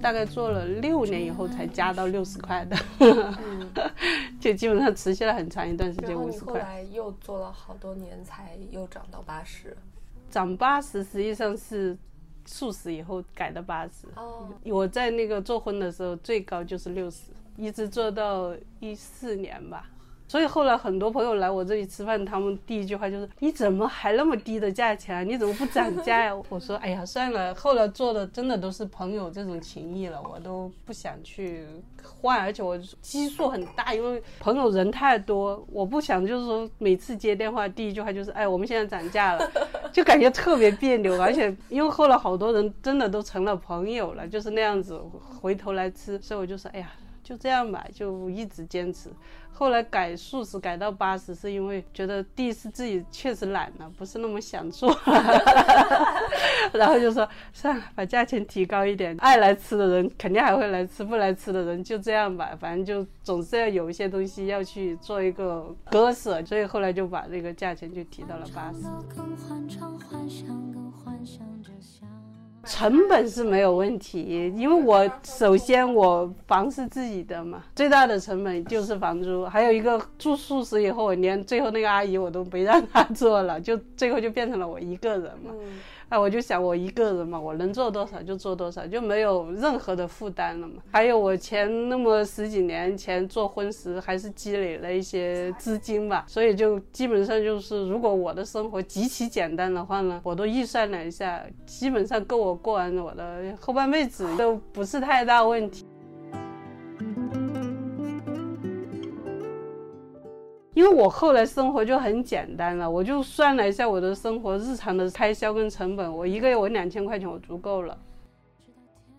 大概做了六年以后才加到六十块的，就基本上持续了很长一段时间五十块。后来又做了好多年才又涨到八十，涨八十实际上是素食以后改的八十。哦，我在那个做荤的时候最高就是六十，一直做到一四年吧。所以后来很多朋友来我这里吃饭，他们第一句话就是：“你怎么还那么低的价钱啊？你怎么不涨价呀？” 我说：“哎呀，算了，后来做的真的都是朋友这种情谊了，我都不想去换，而且我基数很大，因为朋友人太多，我不想就是说每次接电话第一句话就是：哎，我们现在涨价了，就感觉特别别扭。而且因为后来好多人真的都成了朋友了，就是那样子回头来吃，所以我就说：哎呀，就这样吧，就一直坚持。”后来改素食改到八十，是因为觉得第一次自己确实懒了，不是那么想做，然后就说算了，把价钱提高一点，爱来吃的人肯定还会来吃，不来吃的人就这样吧，反正就总是要有一些东西要去做一个割舍，所以后来就把这个价钱就提到了八十。成本是没有问题，因为我首先我房是自己的嘛，最大的成本就是房租，还有一个住宿舍以后，我连最后那个阿姨我都没让她做了，就最后就变成了我一个人嘛。哎，我就想我一个人嘛，我能做多少就做多少，就没有任何的负担了嘛。还有我前那么十几年前做婚时，还是积累了一些资金吧，所以就基本上就是，如果我的生活极其简单的话呢，我都预算了一下，基本上够我过完我的后半辈子都不是太大问题。因为我后来生活就很简单了，我就算了一下我的生活日常的开销跟成本，我一个月我两千块钱我足够了。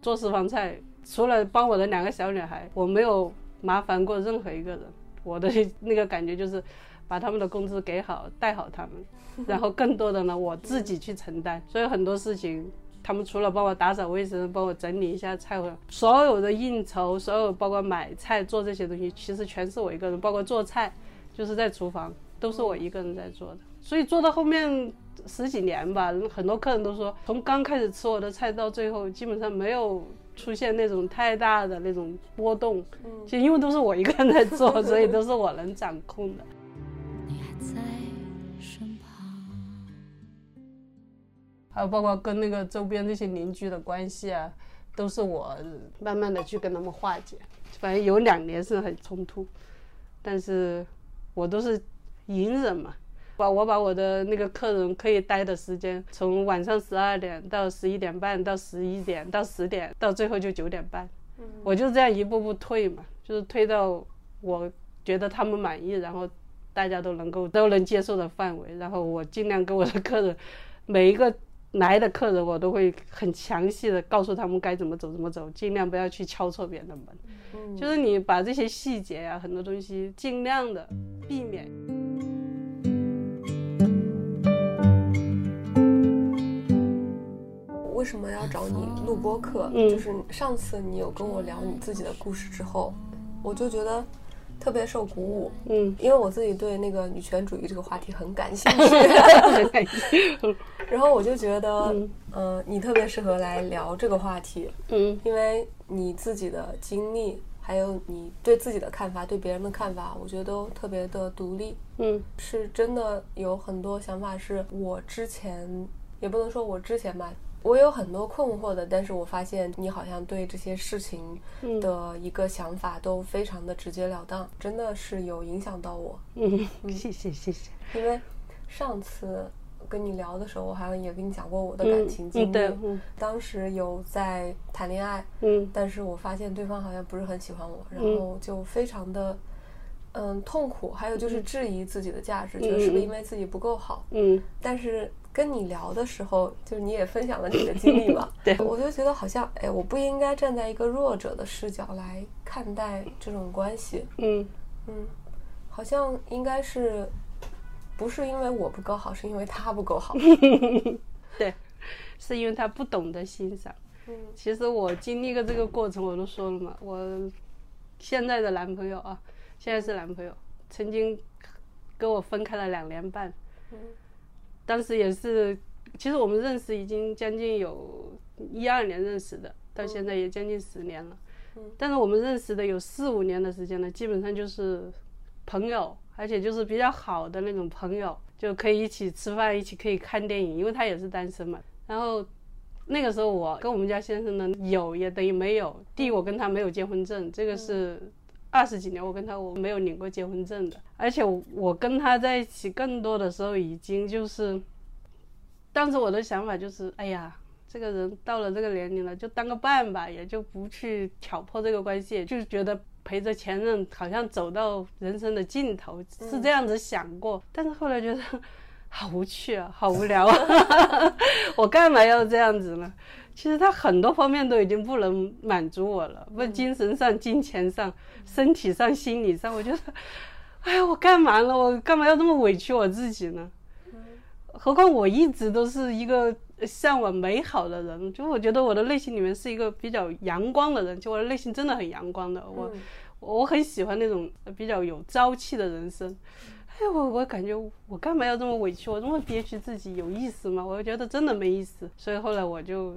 做私房菜，除了帮我的两个小女孩，我没有麻烦过任何一个人。我的 那个感觉就是，把他们的工资给好，带好他们，然后更多的呢我自己去承担。所以很多事情，他们除了帮我打扫卫生，帮我整理一下菜，所有的应酬，所有包括买菜做这些东西，其实全是我一个人，包括做菜。就是在厨房都是我一个人在做的，所以做到后面十几年吧，很多客人都说，从刚开始吃我的菜到最后，基本上没有出现那种太大的那种波动。嗯，就因为都是我一个人在做，所以都是我能掌控的。还有包括跟那个周边那些邻居的关系啊，都是我慢慢的去跟他们化解。反正有两年是很冲突，但是。我都是隐忍嘛，把我把我的那个客人可以待的时间，从晚上十二点到十一点半，到十一点到十点，到最后就九点半，我就这样一步步退嘛，就是退到我觉得他们满意，然后大家都能够都能接受的范围，然后我尽量给我的客人每一个。来的客人，我都会很详细的告诉他们该怎么走，怎么走，尽量不要去敲错别人的门。嗯，就是你把这些细节呀，很多东西尽量的避免。为什么要找你录播课？嗯，就是上次你有跟我聊你自己的故事之后，我就觉得。特别受鼓舞，嗯，因为我自己对那个女权主义这个话题很感兴趣，然后我就觉得，嗯，你特别适合来聊这个话题，嗯，因为你自己的经历，还有你对自己的看法，对别人的看法，我觉得都特别的独立，嗯，是真的有很多想法是我之前也不能说我之前吧。我有很多困惑的，但是我发现你好像对这些事情的一个想法都非常的直截了当，真的是有影响到我。嗯，谢谢谢谢。因为上次跟你聊的时候，我好像也跟你讲过我的感情经历。当时有在谈恋爱，嗯，但是我发现对方好像不是很喜欢我，然后就非常的嗯痛苦，还有就是质疑自己的价值，觉得是不是因为自己不够好？嗯，但是。跟你聊的时候，就是你也分享了你的经历嘛？对，我就觉得好像，哎，我不应该站在一个弱者的视角来看待这种关系。嗯嗯，好像应该是，不是因为我不够好，是因为他不够好。对，是因为他不懂得欣赏。嗯，其实我经历过这个过程，我都说了嘛，我现在的男朋友啊，现在是男朋友，曾经跟我分开了两年半。嗯。当时也是，其实我们认识已经将近有一二年认识的，到现在也将近十年了。但是我们认识的有四五年的时间了，基本上就是朋友，而且就是比较好的那种朋友，就可以一起吃饭，一起可以看电影，因为他也是单身嘛。然后那个时候我跟我们家先生呢有也等于没有。第一，我跟他没有结婚证，这个是二十几年我跟他我没有领过结婚证的。而且我跟他在一起更多的时候已经就是，当时我的想法就是，哎呀。这个人到了这个年龄了，就当个伴吧，也就不去挑破这个关系，就是觉得陪着前任好像走到人生的尽头，是这样子想过。但是后来觉得 好无趣啊，好无聊啊，我干嘛要这样子呢？其实他很多方面都已经不能满足我了，不精神上、金钱上、身体上、心理上，我觉得，哎呀，我干嘛了？我干嘛要这么委屈我自己呢？何况我一直都是一个。向往美好的人，就我觉得我的内心里面是一个比较阳光的人，就我的内心真的很阳光的，我我很喜欢那种比较有朝气的人生。哎，我我感觉我干嘛要这么委屈，我这么憋屈自己有意思吗？我觉得真的没意思。所以后来我就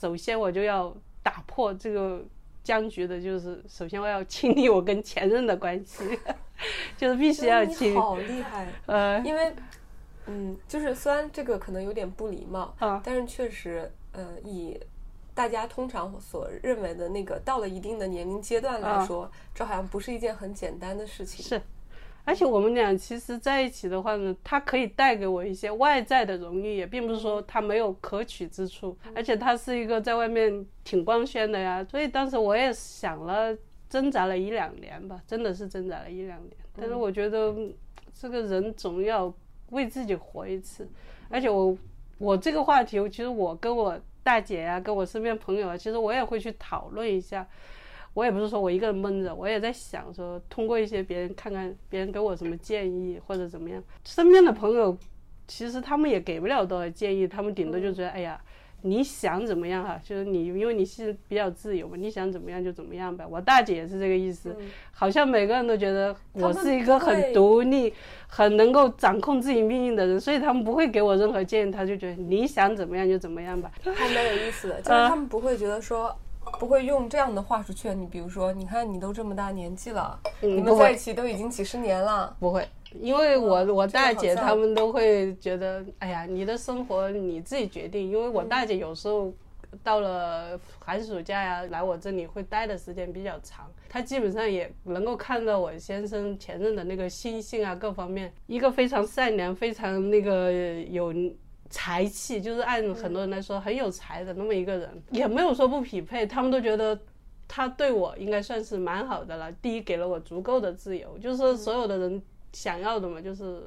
首先我就要打破这个僵局的，就是首先我要清理我跟前任的关系，就是必须要清。好厉害，呃，因为。嗯，就是虽然这个可能有点不礼貌啊，但是确实，呃，以大家通常所认为的那个到了一定的年龄阶段来说，这好像不是一件很简单的事情。是，而且我们俩其实在一起的话呢，他可以带给我一些外在的荣誉，也并不是说他没有可取之处，而且他是一个在外面挺光鲜的呀。所以当时我也想了，挣扎了一两年吧，真的是挣扎了一两年。但是我觉得这个人总要。为自己活一次，而且我我这个话题，其实我跟我大姐呀，跟我身边朋友啊，其实我也会去讨论一下。我也不是说我一个人闷着，我也在想说，通过一些别人看看别人给我什么建议或者怎么样。身边的朋友其实他们也给不了多少建议，他们顶多就觉得，哎呀。你想怎么样哈？就是你，因为你是比较自由嘛，你想怎么样就怎么样呗。我大姐也是这个意思，好像每个人都觉得我是一个很独立、很能够掌控自己命运的人，所以他们不会给我任何建议。他就觉得你想怎么样就怎么样吧。还蛮有意思的，就是他们不会觉得说，不会用这样的话术劝你。比如说，你看你都这么大年纪了，你们在一起都已经几十年了，不会。因为我我大姐他们都会觉得，哎呀，你的生活你自己决定。因为我大姐有时候到了寒暑假呀，来我这里会待的时间比较长，她基本上也能够看到我先生前任的那个心性啊，各方面，一个非常善良、非常那个有才气，就是按很多人来说很有才的那么一个人，也没有说不匹配，他们都觉得他对我应该算是蛮好的了。第一，给了我足够的自由，就是所有的人。想要的嘛，就是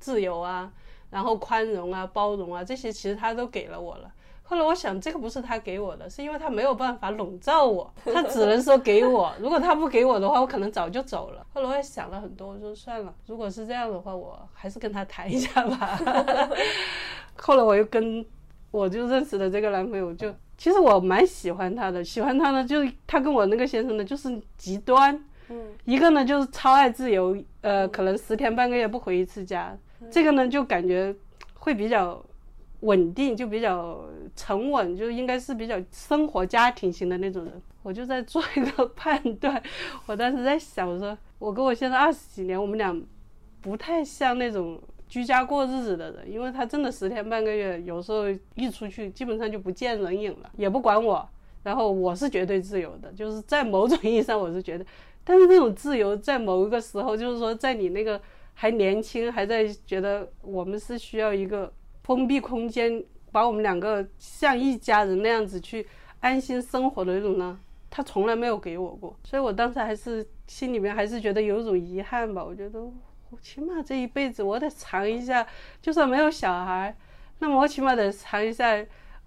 自由啊，然后宽容啊、包容啊，这些其实他都给了我了。后来我想，这个不是他给我的，是因为他没有办法笼罩我，他只能说给我。如果他不给我的话，我可能早就走了。后来我也想了很多，我说算了，如果是这样的话，我还是跟他谈一下吧。后来我又跟我就认识的这个男朋友，就其实我蛮喜欢他的，喜欢他呢，就是他跟我那个先生呢，就是极端。嗯一个呢就是超爱自由，呃，可能十天半个月不回一次家。这个呢就感觉会比较稳定，就比较沉稳，就应该是比较生活家庭型的那种人。我就在做一个判断，我当时在想，我说我跟我现在二十几年，我们俩不太像那种居家过日子的人，因为他真的十天半个月，有时候一出去基本上就不见人影了，也不管我。然后我是绝对自由的，就是在某种意义上，我是觉得。但是那种自由，在某一个时候，就是说，在你那个还年轻，还在觉得我们是需要一个封闭空间，把我们两个像一家人那样子去安心生活的那种呢，他从来没有给我过。所以我当时还是心里面还是觉得有种遗憾吧。我觉得，我起码这一辈子我得尝一下，就算没有小孩，那么我起码得尝一下。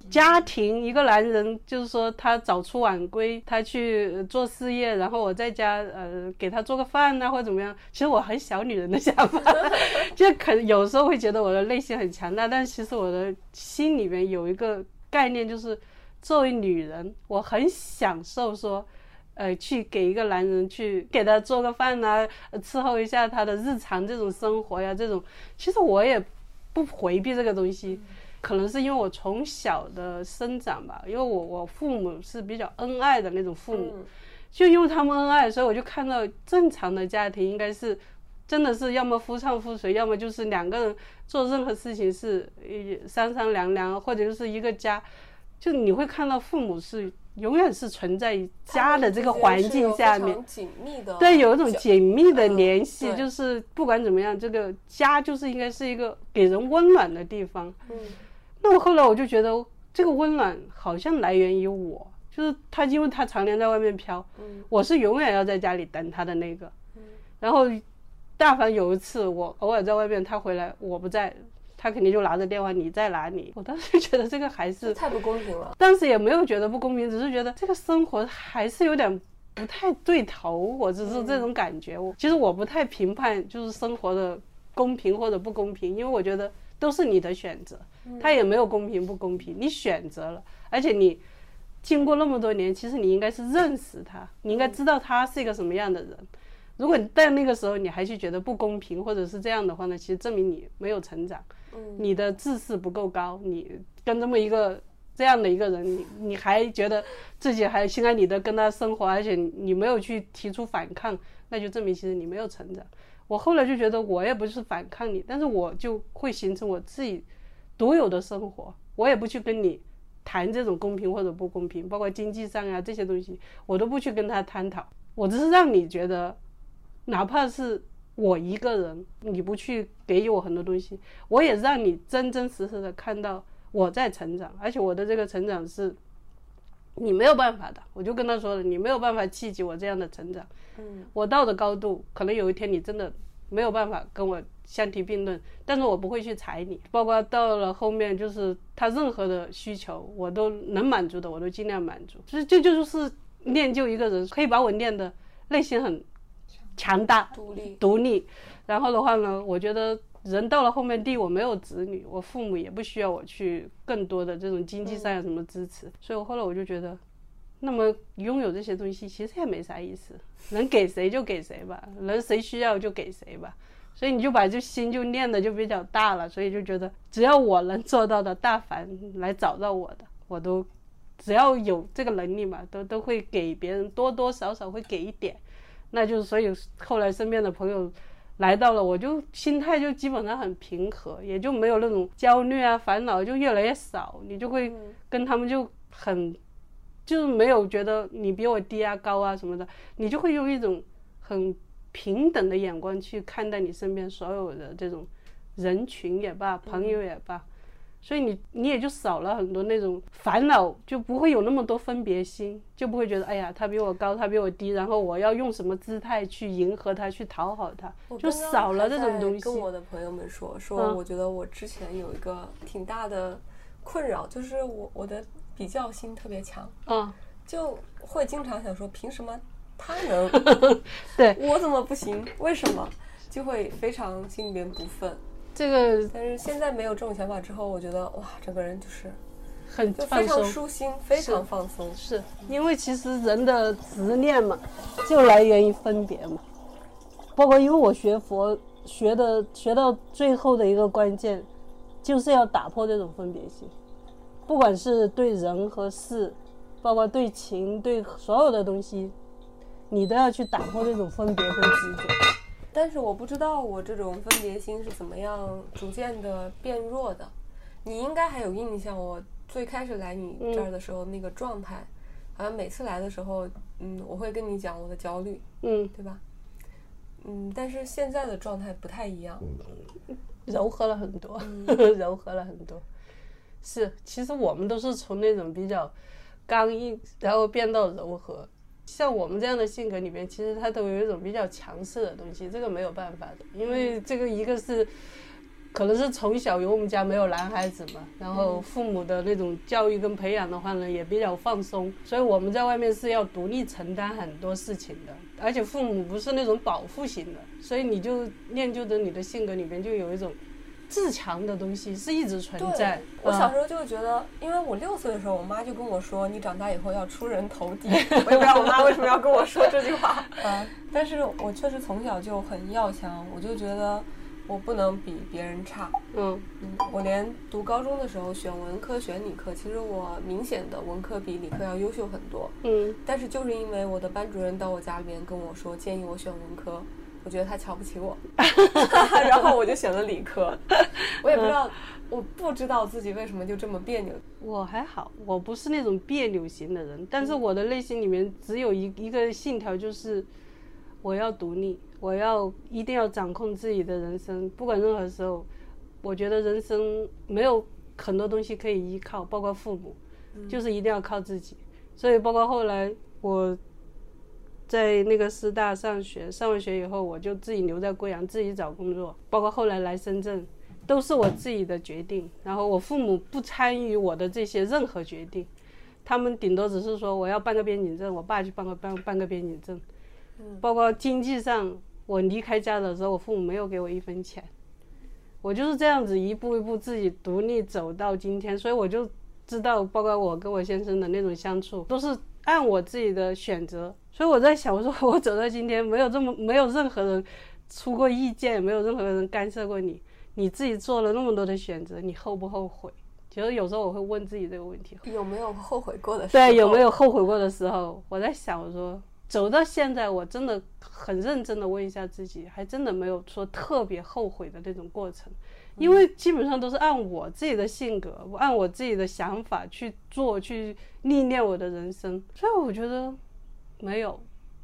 家庭一个男人，就是说他早出晚归，他去做事业，然后我在家呃给他做个饭呐，或者怎么样。其实我很小女人的想法，就可有时候会觉得我的内心很强大，但其实我的心里面有一个概念，就是作为女人，我很享受说，呃，去给一个男人去给他做个饭呐，伺候一下他的日常这种生活呀，这种其实我也不回避这个东西。可能是因为我从小的生长吧，因为我我父母是比较恩爱的那种父母，就因为他们恩爱，所以我就看到正常的家庭应该是，真的是要么夫唱妇随，要么就是两个人做任何事情是三三两两，或者就是一个家，就你会看到父母是。永远是存在于家的这个环境下面，紧密的对，有一种紧密的联系，就是不管怎么样，这个家就是应该是一个给人温暖的地方。嗯，那我后来我就觉得这个温暖好像来源于我，就是他，因为他常年在外面飘，嗯，我是永远要在家里等他的那个，嗯，然后但凡有一次我偶尔在外面，他回来我不在。他肯定就拿着电话，你在哪里？我当时觉得这个还是太不公平了。当时也没有觉得不公平，只是觉得这个生活还是有点不太对头。我只是这种感觉。我其实我不太评判，就是生活的公平或者不公平，因为我觉得都是你的选择，他也没有公平不公平，你选择了，而且你经过那么多年，其实你应该是认识他，你应该知道他是一个什么样的人。如果你在那个时候你还去觉得不公平或者是这样的话呢，其实证明你没有成长。你的自视不够高，你跟这么一个这样的一个人，你你还觉得自己还心安理得跟他生活，而且你没有去提出反抗，那就证明其实你没有成长。我后来就觉得我也不是反抗你，但是我就会形成我自己独有的生活，我也不去跟你谈这种公平或者不公平，包括经济上啊这些东西，我都不去跟他探讨，我只是让你觉得，哪怕是。我一个人，你不去给予我很多东西，我也让你真真实实的看到我在成长，而且我的这个成长是，你没有办法的。我就跟他说了，你没有办法企及我这样的成长。嗯，我到的高度，可能有一天你真的没有办法跟我相提并论，但是我不会去踩你。包括到了后面，就是他任何的需求，我都能满足的，我都尽量满足。所以这就是练就一个人，可以把我练的内心很。强大、独立、独立，然后的话呢，我觉得人到了后面，第一我没有子女，我父母也不需要我去更多的这种经济上有什么支持，所以我后来我就觉得，那么拥有这些东西其实也没啥意思，能给谁就给谁吧，能谁需要就给谁吧，所以你就把这心就念的就比较大了，所以就觉得只要我能做到的，大凡来找到我的，我都只要有这个能力嘛，都都会给别人多多少少会给一点。那就是，所以后来身边的朋友来到了，我就心态就基本上很平和，也就没有那种焦虑啊、烦恼就越来越少。你就会跟他们就很，就是没有觉得你比我低啊、高啊什么的，你就会用一种很平等的眼光去看待你身边所有的这种人群也罢、朋友也罢。所以你你也就少了很多那种烦恼，就不会有那么多分别心，就不会觉得哎呀他比我高，他比我低，然后我要用什么姿态去迎合他，去讨好他，就少了这种东西。跟我的朋友们说说，我觉得我之前有一个挺大的困扰，就是我我的比较心特别强，嗯，就会经常想说凭什么他能，对我怎么不行？为什么？就会非常心里面不忿。这个，但是现在没有这种想法之后，我觉得哇，整个人就是很就非常舒心，非常放松。是因为其实人的执念嘛，就来源于分别嘛。包括因为我学佛学的学到最后的一个关键，就是要打破这种分别心，不管是对人和事，包括对情对所有的东西，你都要去打破这种分别和执着。但是我不知道我这种分别心是怎么样逐渐的变弱的。你应该还有印象，我最开始来你这儿的时候那个状态，好像每次来的时候，嗯，我会跟你讲我的焦虑，嗯，对吧？嗯，但是现在的状态不太一样，柔和了很多，柔和了很多。是，其实我们都是从那种比较刚硬，然后变到柔和。像我们这样的性格里面，其实他都有一种比较强势的东西，这个没有办法的，因为这个一个是，可能是从小有我们家没有男孩子嘛，然后父母的那种教育跟培养的话呢，也比较放松，所以我们在外面是要独立承担很多事情的，而且父母不是那种保护型的，所以你就练就的你的性格里面就有一种。自强的东西是一直存在。我小时候就觉得，因为我六岁的时候，我妈就跟我说：“你长大以后要出人头地。”我也不知道我妈为什么要跟我说这句话。嗯，但是我确实从小就很要强，我就觉得，我不能比别人差。嗯嗯，我连读高中的时候选文科选理科，其实我明显的文科比理科要优秀很多。嗯，但是就是因为我的班主任到我家里面跟我说建议我选文科，我觉得他瞧不起我，然后我就选了理科。我也不知道，我不知道自己为什么就这么别扭。我还好，我不是那种别扭型的人，但是我的内心里面只有一一个信条，就是我要独立。我要一定要掌控自己的人生，不管任何时候，我觉得人生没有很多东西可以依靠，包括父母，就是一定要靠自己。所以，包括后来我在那个师大上学，上完学以后，我就自己留在贵阳，自己找工作。包括后来来深圳，都是我自己的决定。然后我父母不参与我的这些任何决定，他们顶多只是说我要办个边境证，我爸去办个办办个边境证。包括经济上。我离开家的时候，我父母没有给我一分钱，我就是这样子一步一步自己独立走到今天，所以我就知道，包括我跟我先生的那种相处，都是按我自己的选择。所以我在想，我说我走到今天，没有这么没有任何人出过意见，也没有任何人干涉过你，你自己做了那么多的选择，你后不后悔？其实有时候我会问自己这个问题，有没有后悔过的？时候？对，有没有后悔过的时候？我在想，我说。走到现在，我真的很认真的问一下自己，还真的没有说特别后悔的那种过程，因为基本上都是按我自己的性格，我按我自己的想法去做，去历练我的人生，所以我觉得没有，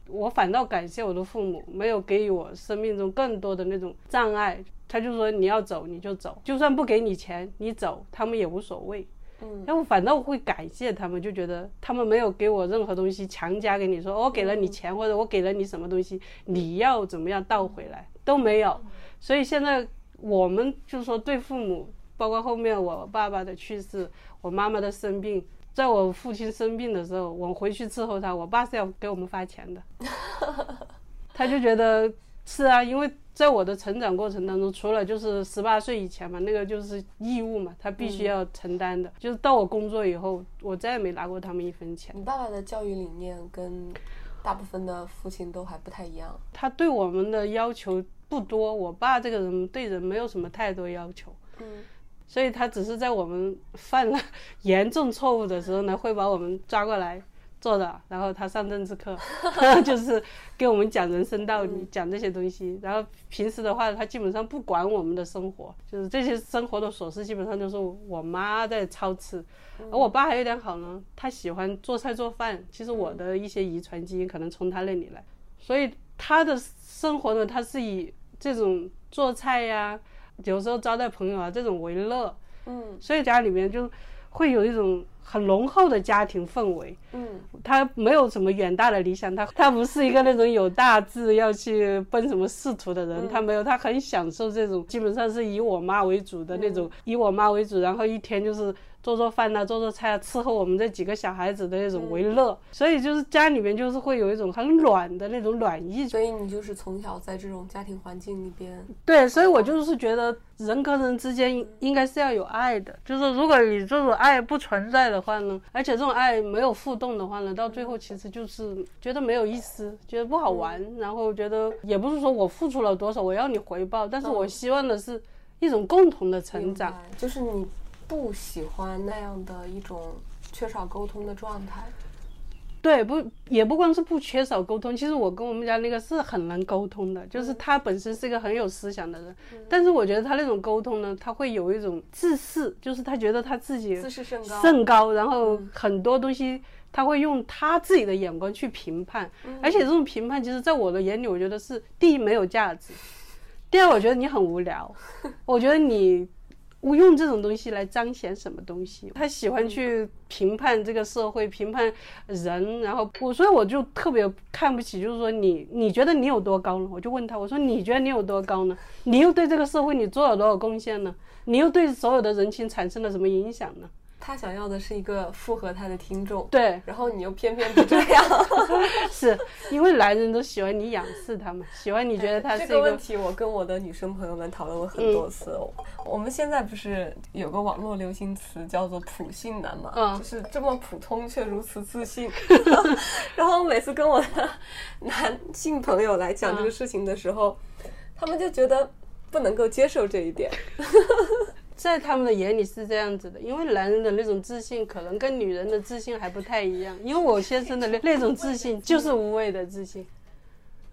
我反倒感谢我的父母，没有给予我生命中更多的那种障碍。他就说你要走你就走，就算不给你钱，你走他们也无所谓。嗯，然后反倒会感谢他们，就觉得他们没有给我任何东西强加给你，说我给了你钱或者我给了你什么东西，你要怎么样倒回来都没有。所以现在我们就是说对父母，包括后面我爸爸的去世，我妈妈的生病，在我父亲生病的时候，我回去伺候他，我爸是要给我们发钱的，他就觉得是啊，因为。在我的成长过程当中，除了就是十八岁以前嘛，那个就是义务嘛，他必须要承担的。就是到我工作以后，我再也没拿过他们一分钱。你爸爸的教育理念跟大部分的父亲都还不太一样。他对我们的要求不多，我爸这个人对人没有什么太多要求。嗯，所以他只是在我们犯了 严重错误的时候呢，会把我们抓过来。坐的，然后他上政治课，就是给我们讲人生道理，讲这些东西。然后平时的话，他基本上不管我们的生活，就是这些生活的琐事，基本上都是我妈在操持。而我爸还有点好呢，他喜欢做菜做饭。其实我的一些遗传基因可能从他那里来，所以他的生活呢，他是以这种做菜呀，有时候招待朋友啊这种为乐。嗯，所以家里面就会有一种。很浓厚的家庭氛围，嗯，他没有什么远大的理想，他他不是一个那种有大志要去奔什么仕途的人，他没有，他很享受这种基本上是以我妈为主的那种，以我妈为主，然后一天就是。做做饭呐，做做菜啊，伺候我们这几个小孩子的那种为乐，所以就是家里面就是会有一种很暖的那种暖意。所以你就是从小在这种家庭环境里边。对，所以我就是觉得人跟人之间应该是要有爱的，就是如果你这种爱不存在的话呢，而且这种爱没有互动的话呢，到最后其实就是觉得没有意思，觉得不好玩，然后觉得也不是说我付出了多少我要你回报，但是我希望的是一种共同的成长，就是你。不喜欢那样的一种缺少沟通的状态。对，不也不光是不缺少沟通，其实我跟我们家那个是很能沟通的，就是他本身是一个很有思想的人。但是我觉得他那种沟通呢，他会有一种自视，就是他觉得他自己自视甚高，甚高，然后很多东西他会用他自己的眼光去评判，而且这种评判，其实在我的眼里，我觉得是第一没有价值，第二我觉得你很无聊，我觉得你。用这种东西来彰显什么东西？他喜欢去评判这个社会，评判人，然后我，所以我就特别看不起，就是说你，你觉得你有多高呢？我就问他，我说你觉得你有多高呢？你又对这个社会你做了多少贡献呢？你又对所有的人群产生了什么影响呢？他想要的是一个符合他的听众，对，然后你又偏偏不这样，是因为男人都喜欢你仰视他们，喜欢你觉得他是这个问题。我跟我的女生朋友们讨论过很多次。我们现在不是有个网络流行词叫做“普信男”嘛，嗯就是这么普通却如此自信。然后每次跟我的男性朋友来讲这个事情的时候，他们就觉得。不能够接受这一点。在他们的眼里是这样子的，因为男人的那种自信可能跟女人的自信还不太一样。因为我先生的那那种自信就是无畏的自信，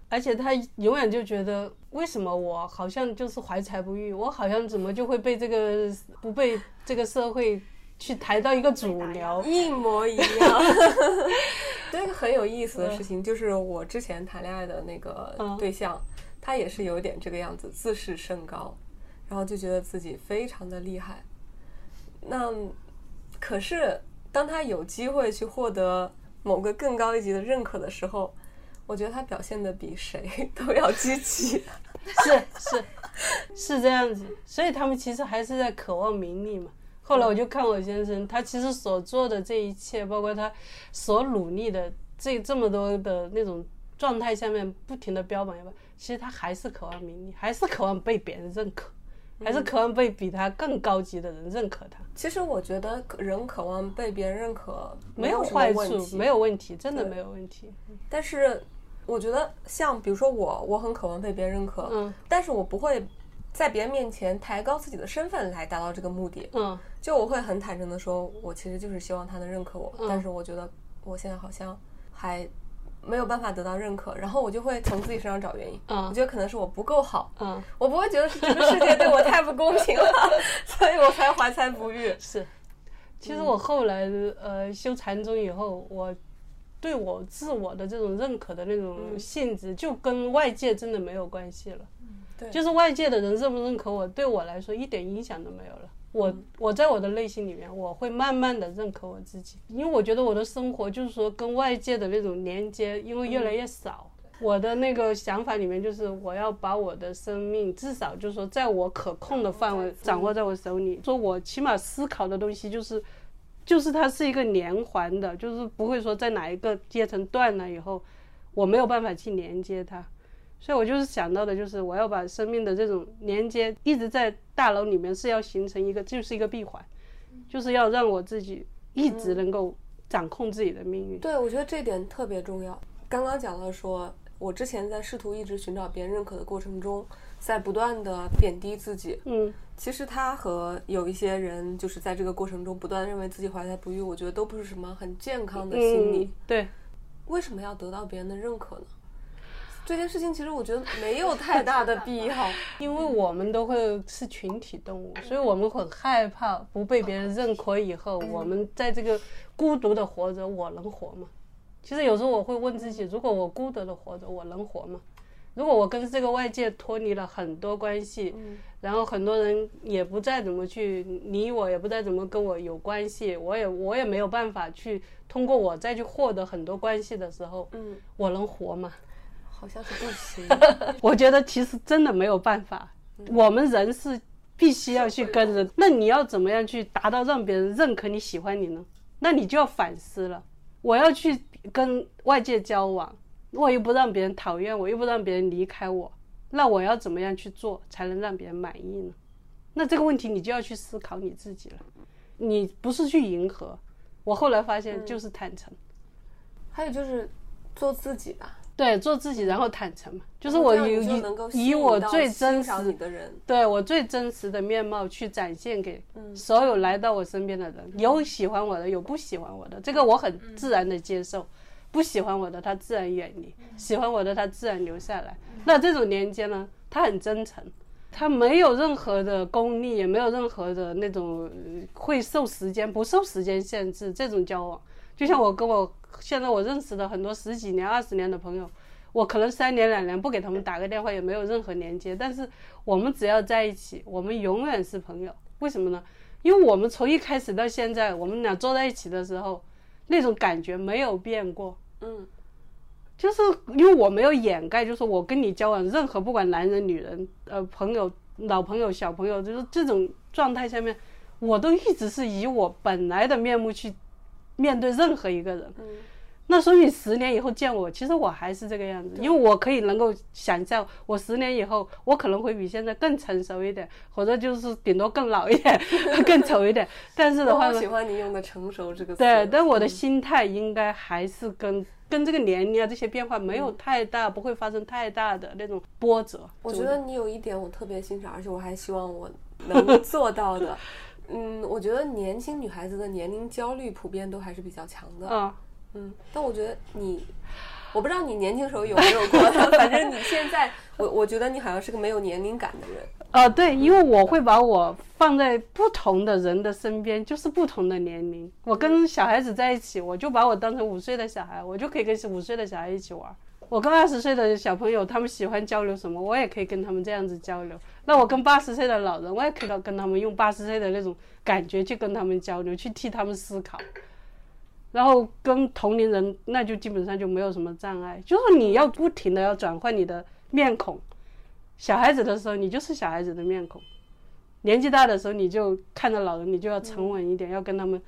而且他永远就觉得为什么我好像就是怀才不遇，我好像怎么就会被这个不被这个社会去抬到一个主流，一模一样。这个很有意思的事情就是我之前谈恋爱的那个对象，他也是有点这个样子，自视甚高。然后就觉得自己非常的厉害，那可是当他有机会去获得某个更高一级的认可的时候，我觉得他表现的比谁 都要积极，是是是这样子，所以他们其实还是在渴望名利嘛。后来我就看我先生，他其实所做的这一切，包括他所努力的这这么多的那种状态下面，不停的标榜，其实他还是渴望名利，还是渴望被别人认可。还是渴望被比他更高级的人认可他。其实我觉得人渴望被别人认可没有坏处，没有问题，真的没有问题。但是我觉得像比如说我，我很渴望被别人认可，嗯，但是我不会在别人面前抬高自己的身份来达到这个目的，嗯，就我会很坦诚的说，我其实就是希望他能认可我，但是我觉得我现在好像还。没有办法得到认可，然后我就会从自己身上找原因。嗯，我觉得可能是我不够好。嗯，我不会觉得是这个世界对我太不公平了，所以我才怀才不遇。是，其实我后来呃修禅宗以后，我对我自我的这种认可的那种性质，就跟外界真的没有关系了。嗯，对，就是外界的人认不认可我，对我来说一点影响都没有了。我我在我的内心里面，我会慢慢的认可我自己，因为我觉得我的生活就是说跟外界的那种连接，因为越来越少。我的那个想法里面就是我要把我的生命至少就是说在我可控的范围掌握在我手里，说我起码思考的东西就是，就是它是一个连环的，就是不会说在哪一个阶层断了以后，我没有办法去连接它。所以我就是想到的，就是我要把生命的这种连接一直在大脑里面，是要形成一个，就是一个闭环，就是要让我自己一直能够掌控自己的命运。对，我觉得这点特别重要。刚刚讲到，说我之前在试图一直寻找别人认可的过程中，在不断的贬低自己。嗯，其实他和有一些人就是在这个过程中不断认为自己怀才不遇，我觉得都不是什么很健康的心理。对，为什么要得到别人的认可呢？这件事情其实我觉得没有太大的必要，因为我们都会是群体动物，所以我们很害怕不被别人认可。以后我们在这个孤独的活着，我能活吗？其实有时候我会问自己：如果我孤独的活着，我能活吗？如果我跟这个外界脱离了很多关系，然后很多人也不再怎么去理我，也不再怎么跟我有关系，我也我也没有办法去通过我再去获得很多关系的时候，我能活吗？好像是不行，我觉得其实真的没有办法。我们人是必须要去跟人，那你要怎么样去达到让别人认可你、喜欢你呢？那你就要反思了。我要去跟外界交往，我又不让别人讨厌我，又不让别人离开我，那我要怎么样去做才能让别人满意呢？那这个问题你就要去思考你自己了。你不是去迎合，我后来发现就是坦诚。还有就是做自己吧。对，做自己，然后坦诚嘛，就是我以以以我最真实的人，对我最真实的面貌去展现给所有来到我身边的人。有喜欢我的，有不喜欢我的，这个我很自然的接受。不喜欢我的，他自然远离；喜欢我的，他自然留下来。那这种连接呢，他很真诚，他没有任何的功利，也没有任何的那种会受时间不受时间限制这种交往。就像我跟我。现在我认识的很多十几年、二十年的朋友，我可能三年两年不给他们打个电话也没有任何连接，但是我们只要在一起，我们永远是朋友。为什么呢？因为我们从一开始到现在，我们俩坐在一起的时候，那种感觉没有变过。嗯，就是因为我没有掩盖，就是我跟你交往，任何不管男人、女人，呃，朋友、老朋友、小朋友，就是这种状态下面，我都一直是以我本来的面目去。面对任何一个人，那所以十年以后见我，其实我还是这个样子，因为我可以能够想象，我十年以后，我可能会比现在更成熟一点，或者就是顶多更老一点，更丑一点。但是的话，我喜欢你用的“成熟”这个词。对，但我的心态应该还是跟跟这个年龄啊这些变化没有太大，不会发生太大的那种波折。我觉得你有一点我特别欣赏，而且我还希望我能做到的。嗯，我觉得年轻女孩子的年龄焦虑普遍都还是比较强的。嗯。嗯，但我觉得你，我不知道你年轻时候有没有过，反正你现在，我我觉得你好像是个没有年龄感的人。呃，对，因为我会把我放在不同的人的身边，就是不同的年龄。我跟小孩子在一起，我就把我当成五岁的小孩，我就可以跟五岁的小孩一起玩。我跟二十岁的小朋友，他们喜欢交流什么，我也可以跟他们这样子交流。那我跟八十岁的老人，我也可以跟他们用八十岁的那种感觉去跟他们交流，去替他们思考。然后跟同龄人，那就基本上就没有什么障碍。就是你要不停的要转换你的面孔，小孩子的时候你就是小孩子的面孔，年纪大的时候你就看着老人，你就要沉稳一点，要跟他们，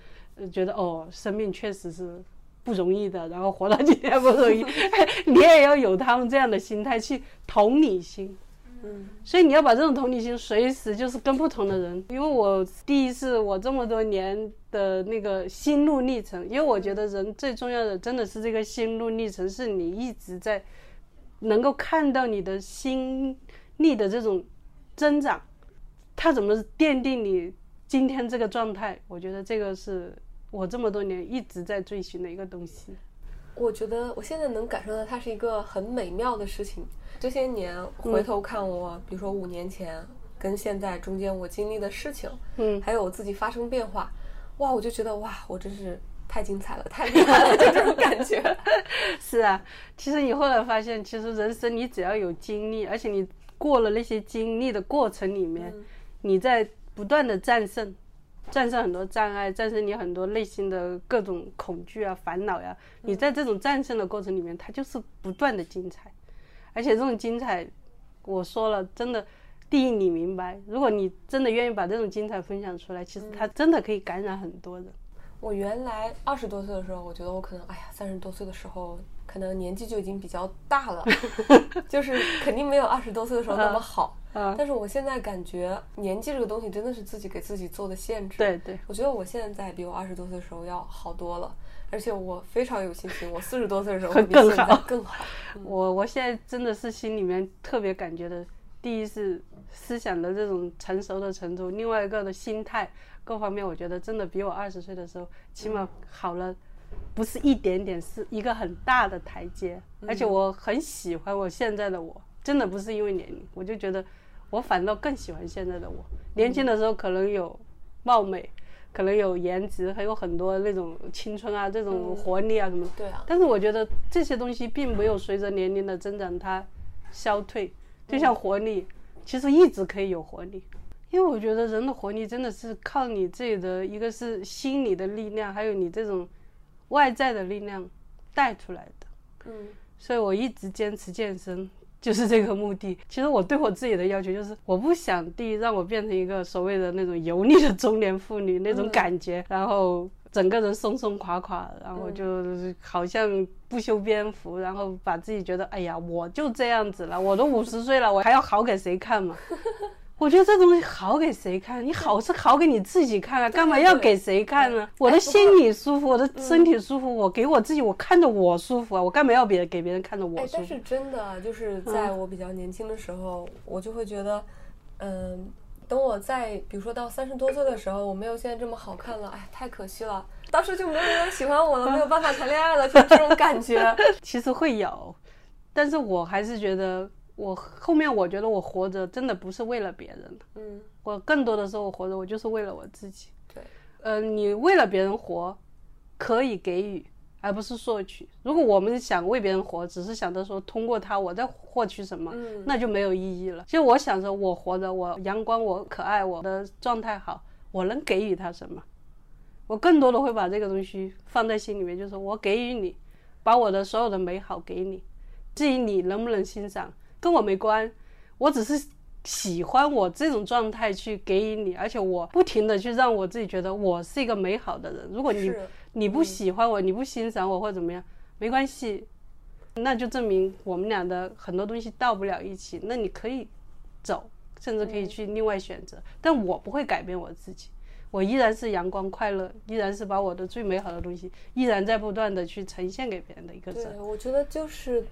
觉得哦，生命确实是不容易的，然后活到今天不容易，你也要有他们这样的心态去同理心。嗯，所以你要把这种同理心随时就是跟不同的人，因为我第一次我这么多年的那个心路历程，因为我觉得人最重要的真的是这个心路历程，是你一直在能够看到你的心力的这种增长，它怎么奠定你今天这个状态？我觉得这个是我这么多年一直在追寻的一个东西。我觉得我现在能感受到它是一个很美妙的事情。这些年回头看我，比如说五年前跟现在中间我经历的事情，嗯，还有我自己发生变化，哇，我就觉得哇，我真是太精彩了，太厉害了，就这种感觉。是啊，其实你后来发现，其实人生你只要有经历，而且你过了那些经历的过程里面，你在不断的战胜，战胜很多障碍，战胜你很多内心的各种恐惧啊、烦恼呀，你在这种战胜的过程里面，它就是不断的精彩。而且这种精彩，我说了，真的，第一你明白，如果你真的愿意把这种精彩分享出来，其实它真的可以感染很多人。我原来二十多岁的时候，我觉得我可能，哎呀，三十多岁的时候，可能年纪就已经比较大了，就是肯定没有二十多岁的时候那么好。但是我现在感觉，年纪这个东西真的是自己给自己做的限制。对对，我觉得我现在比我二十多岁的时候要好多了。而且我非常有信心，我四十多岁的时候会更好，更好。我我现在真的是心里面特别感觉的，第一是思想的这种成熟的程度，另外一个的心态各方面，我觉得真的比我二十岁的时候起码好了，不是一点点，是一个很大的台阶。而且我很喜欢我现在的我，真的不是因为年龄，我就觉得我反倒更喜欢现在的我。年轻的时候可能有貌美。可能有颜值，还有很多那种青春啊，这种活力啊什么。对啊。但是我觉得这些东西并没有随着年龄的增长它消退，就像活力，其实一直可以有活力。因为我觉得人的活力真的是靠你自己的一个是心理的力量，还有你这种外在的力量带出来的。嗯。所以我一直坚持健身。就是这个目的。其实我对我自己的要求就是，我不想第一让我变成一个所谓的那种油腻的中年妇女那种感觉，然后整个人松松垮垮，然后就好像不修边幅，然后把自己觉得，哎呀，我就这样子了，我都五十岁了，我还要好给谁看嘛？我觉得这东西好给谁看？你好是好给你自己看啊，干嘛要给谁看呢？我的心里舒服，我的身体舒服，我给我自己，我看着我舒服啊，我干嘛要别人给别人看着我舒服？但是真的就是在我比较年轻的时候，我就会觉得，嗯，等我在比如说到三十多岁的时候，我没有现在这么好看了，哎，太可惜了，当时就没有人喜欢我了，没有办法谈恋爱了，就这种感觉。其实会有，但是我还是觉得。我后面我觉得我活着真的不是为了别人嗯，我更多的时候我活着我就是为了我自己。对，嗯，你为了别人活，可以给予，而不是索取。如果我们想为别人活，只是想着说通过他我在获取什么，那就没有意义了。其实我想着我活着，我阳光，我可爱，我的状态好，我能给予他什么？我更多的会把这个东西放在心里面，就是我给予你，把我的所有的美好给你，至于你能不能欣赏。跟我没关，我只是喜欢我这种状态去给予你，而且我不停的去让我自己觉得我是一个美好的人。如果你你不喜欢我，你不欣赏我或者怎么样，没关系，那就证明我们俩的很多东西到不了一起。那你可以走，甚至可以去另外选择，但我不会改变我自己，我依然是阳光快乐，依然是把我的最美好的东西，依然在不断的去呈现给别人的一个人。对，我觉得就是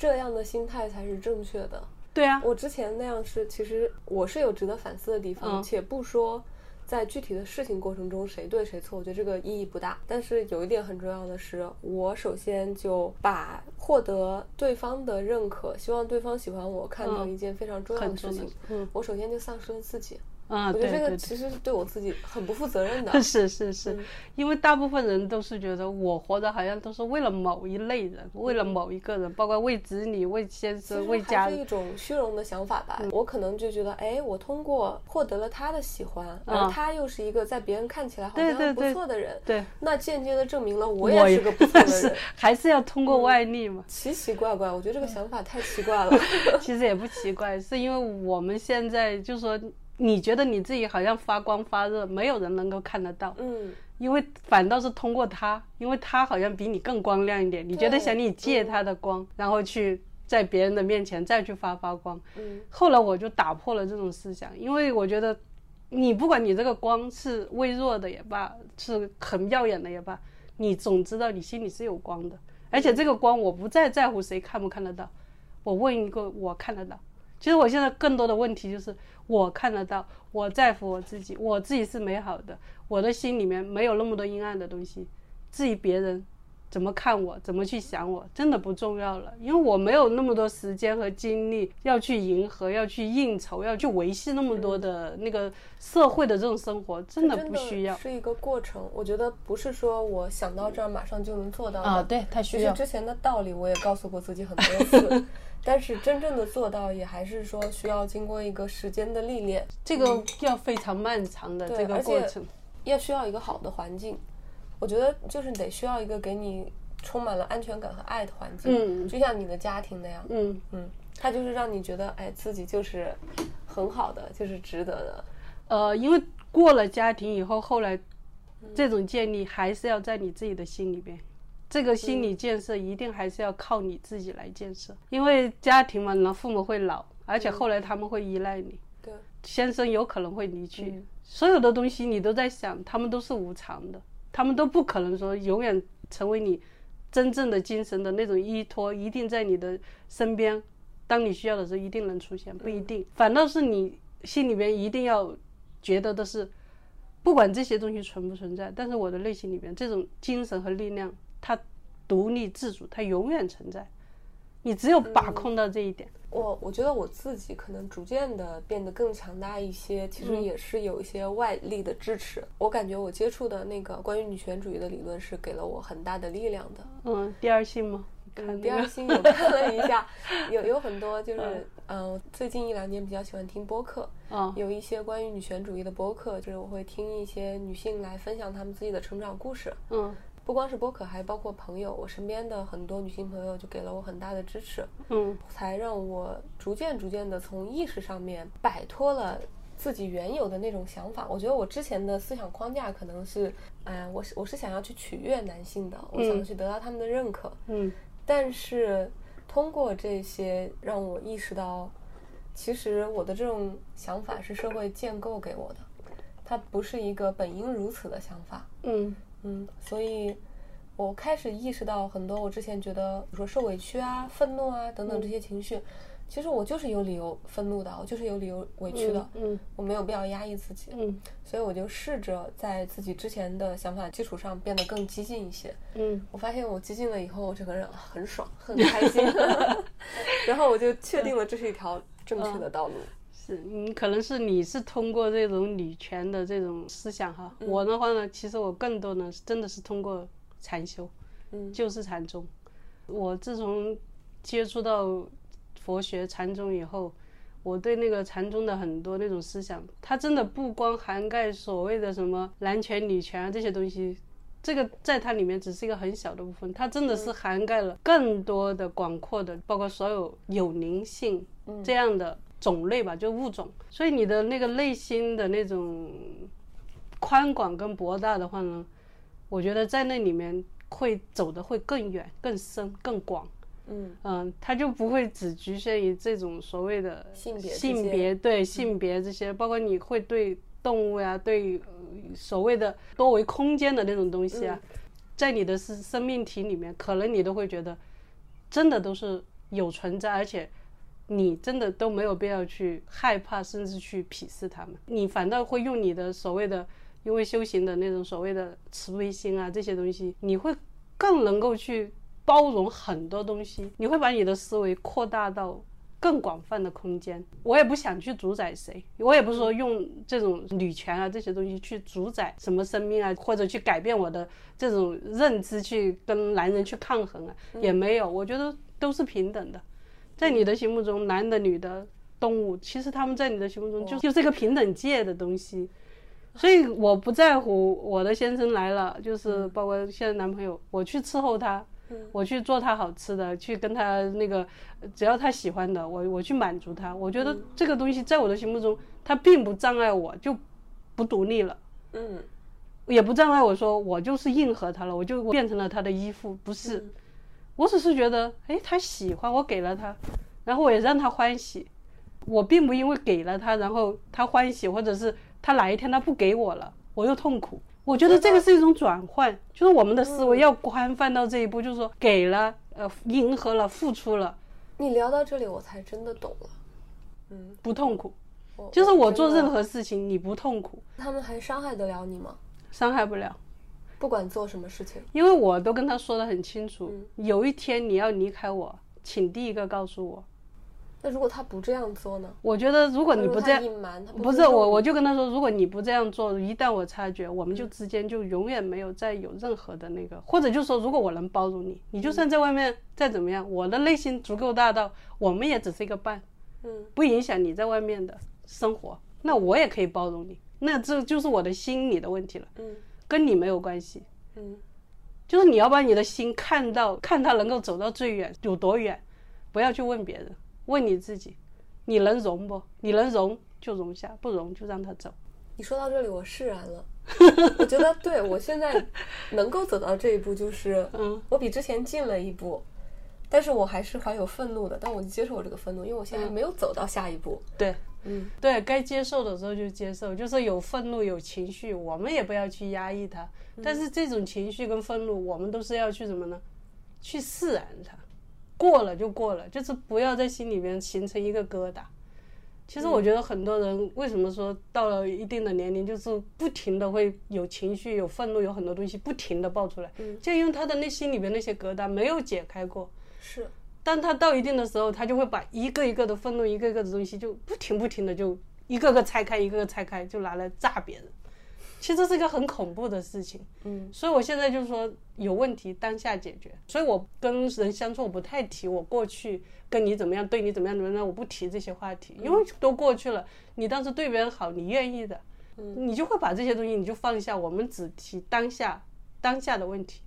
这样的心态才是正确的。对啊，我之前那样是，其实我是有值得反思的地方，且不说。在具体的事情过程中，谁对谁错，我觉得这个意义不大。但是有一点很重要的是，我首先就把获得对方的认可，希望对方喜欢我，看成一件非常重要的事情。嗯，我首先就丧失了自己。啊，我觉得这个其实是对我自己很不负责任的。是是是，因为大部分人都是觉得我活着好像都是为了某一类人，为了某一个人，包括为子女、为先生、为家人。是一种虚荣的想法吧。我可能就觉得，哎，我通过获得了他的喜欢，而他又是一个在别人看起来好像不错的人，对，那间接的证明了我也是个不错的人。还是要通过外力嘛？奇奇怪怪，我觉得这个想法太奇怪了。其实也不奇怪，是因为我们现在就说。你觉得你自己好像发光发热，没有人能够看得到，嗯，因为反倒是通过他，因为他好像比你更光亮一点，你觉得想你借他的光，然后去在别人的面前再去发发光，嗯，后来我就打破了这种思想，因为我觉得，你不管你这个光是微弱的也罢，是很耀眼的也罢，你总知道你心里是有光的，而且这个光我不再在乎谁看不看得到，我问一个我看得到。其实我现在更多的问题就是，我看得到，我在乎我自己，我自己是美好的，我的心里面没有那么多阴暗的东西。至于别人怎么看我，怎么去想我，真的不重要了，因为我没有那么多时间和精力要去迎合，要去应酬，要去维系那么多的那个社会的这种生活，真的不需要。是一个过程，我觉得不是说我想到这儿马上就能做到啊，对，太需要。之前的道理我也告诉过自己很多次。但是真正的做到，也还是说需要经过一个时间的历练，这个要非常漫长的这个过程，要需要一个好的环境。我觉得就是得需要一个给你充满了安全感和爱的环境，嗯，就像你的家庭那样，嗯嗯，它就是让你觉得，哎，自己就是很好的，就是值得的。呃，因为过了家庭以后，后来这种建立还是要在你自己的心里边。这个心理建设一定还是要靠你自己来建设，因为家庭嘛，那父母会老，而且后来他们会依赖你。对，先生有可能会离去，所有的东西你都在想，他们都是无常的，他们都不可能说永远成为你真正的精神的那种依托，一定在你的身边，当你需要的时候一定能出现，不一定。反倒是你心里边一定要觉得的是，不管这些东西存不存在，但是我的内心里边这种精神和力量。它独立自主，它永远存在。你只有把控到这一点。我我觉得我自己可能逐渐的变得更强大一些，其实也是有一些外力的支持。我感觉我接触的那个关于女权主义的理论是给了我很大的力量的。嗯，第二性吗？嗯，第二性我看了一下，有有很多就是嗯，最近一两年比较喜欢听播客，嗯，有一些关于女权主义的播客，就是我会听一些女性来分享她们自己的成长故事，嗯。不光是播客，还包括朋友，我身边的很多女性朋友就给了我很大的支持，嗯，才让我逐渐逐渐的从意识上面摆脱了自己原有的那种想法。我觉得我之前的思想框架可能是，哎，我是我是想要去取悦男性的，我想去得到他们的认可，嗯，但是通过这些让我意识到，其实我的这种想法是社会建构给我的，它不是一个本应如此的想法，嗯。嗯，所以，我开始意识到很多我之前觉得，比如说受委屈啊、愤怒啊等等这些情绪，其实我就是有理由愤怒的，我就是有理由委屈的。嗯，我没有必要压抑自己。嗯，所以我就试着在自己之前的想法基础上变得更激进一些。嗯，我发现我激进了以后，我整个人很爽，很开心。然后我就确定了这是一条正确的道路。你可能是你是通过这种女权的这种思想哈，我的话呢，其实我更多呢真的是通过禅修，嗯，就是禅宗。我自从接触到佛学禅宗以后，我对那个禅宗的很多那种思想，它真的不光涵盖所谓的什么男权女权啊这些东西，这个在它里面只是一个很小的部分，它真的是涵盖了更多的广阔的，包括所有有灵性这样的。种类吧，就物种，所以你的那个内心的那种宽广跟博大的话呢，我觉得在那里面会走的会更远、更深、更广。嗯。嗯，他就不会只局限于这种所谓的性别性别对性别这些，包括你会对动物呀，对所谓的多维空间的那种东西啊，在你的生生命体里面，可能你都会觉得真的都是有存在，而且你真的都没有必要去害怕，甚至去鄙视他们，你反倒会用你的所谓的因为修行的那种所谓的慈悲心啊这些东西，你会更能够去。包容很多东西，你会把你的思维扩大到更广泛的空间。我也不想去主宰谁，我也不是说用这种女权啊这些东西去主宰什么生命啊，或者去改变我的这种认知去跟男人去抗衡啊，也没有。我觉得都是平等的，在你的心目中，男的、女的、动物，其实他们在你的心目中就就是一个平等界的东西。所以我不在乎我的先生来了，就是包括现在男朋友，我去伺候他。我去做他好吃的，去跟他那个，只要他喜欢的，我我去满足他。我觉得这个东西在我的心目中，他并不障碍我，就不独立了。嗯，也不障碍我说我就是应和他了，我就变成了他的依附。不是，我只是觉得，哎，他喜欢我给了他，然后我也让他欢喜。我并不因为给了他，然后他欢喜，或者是他哪一天他不给我了，我又痛苦。我觉得这个是一种转换，就是我们的思维要宽泛到这一步，就是说给了，呃，迎合了，付出了。你聊到这里，我才真的懂了。嗯，不痛苦，就是我做任何事情你不痛苦。他们还伤害得了你吗？伤害不了，不管做什么事情。因为我都跟他说的很清楚，有一天你要离开我，请第一个告诉我。那如果他不这样做呢？我觉得如果你不这样，不是我，我就跟他说，如果你不这样做，一旦我察觉，我们就之间就永远没有再有任何的那个，或者就说，如果我能包容你，你就算在外面再怎么样，我的内心足够大到，我们也只是一个伴，嗯，不影响你在外面的生活，那我也可以包容你，那这就是我的心理的问题了，嗯，跟你没有关系，嗯，就是你要把你的心看到，看他能够走到最远有多远，不要去问别人。问你自己，你能容不？你能容就容下，不容就让他走。你说到这里，我释然了。我觉得，对我现在能够走到这一步，就是嗯，我比之前进了一步，但是我还是怀有愤怒的。但我接受我这个愤怒，因为我现在没有走到下一步。对，嗯，对该接受的时候就接受，就是有愤怒有情绪，我们也不要去压抑它。但是这种情绪跟愤怒，我们都是要去什么呢？去释然它。过了就过了，就是不要在心里面形成一个疙瘩。其实我觉得很多人为什么说到了一定的年龄，就是不停的会有情绪、有愤怒、有很多东西不停的爆出来，就因为他的内心里边那些疙瘩没有解开过。是，当他到一定的时候，他就会把一个一个的愤怒、一个一个的东西就不停不停的就一个个拆开，一个个拆开，就拿来炸别人。其实是一个很恐怖的事情，嗯，所以我现在就是说有问题当下解决，所以我跟人相处我不太提我过去跟你怎么样，对你怎么样怎么样，我不提这些话题，因为都过去了。你当时对别人好，你愿意的，嗯，你就会把这些东西你就放下。我们只提当下当下的问题，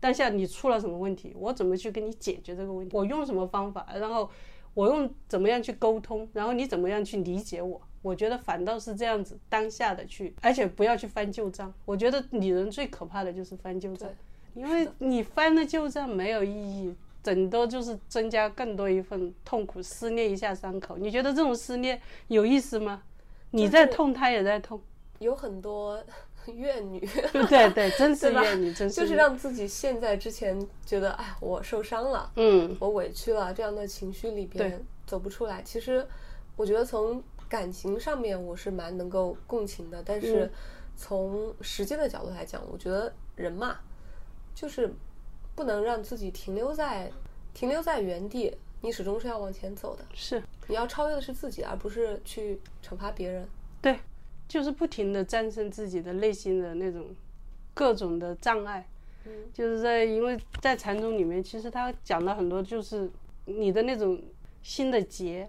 当下你出了什么问题，我怎么去跟你解决这个问题，我用什么方法，然后我用怎么样去沟通，然后你怎么样去理解我。我觉得反倒是这样子，当下的去，而且不要去翻旧账。我觉得女人最可怕的就是翻旧账，因为你翻了旧账没有意义，顶多就是增加更多一份痛苦，撕裂一下伤口。你觉得这种撕裂有意思吗？你在痛，他也在痛。有很多 怨女，对对，真是怨女，真是就是让自己陷在之前觉得哎，我受伤了，嗯，我委屈了这样的情绪里边走不出来。其实我觉得从感情上面我是蛮能够共情的，但是从实际的角度来讲，我觉得人嘛，就是不能让自己停留在停留在原地，你始终是要往前走的。是，你要超越的是自己，而不是去惩罚别人。对，就是不停的战胜自己的内心的那种各种的障碍。嗯，就是在因为在禅宗里面，其实他讲了很多，就是你的那种心的结。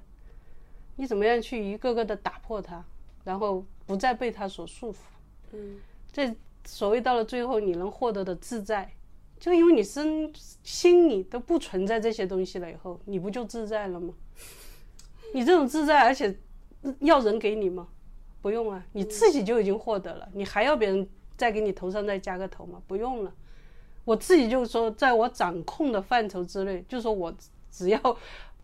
你怎么样去一个个的打破它，然后不再被它所束缚？嗯，这所谓到了最后你能获得的自在，就因为你身心里都不存在这些东西了，以后你不就自在了吗？你这种自在，而且要人给你吗？不用啊，你自己就已经获得了，你还要别人再给你头上再加个头吗？不用了。我自己就是说，在我掌控的范畴之内，就是说我只要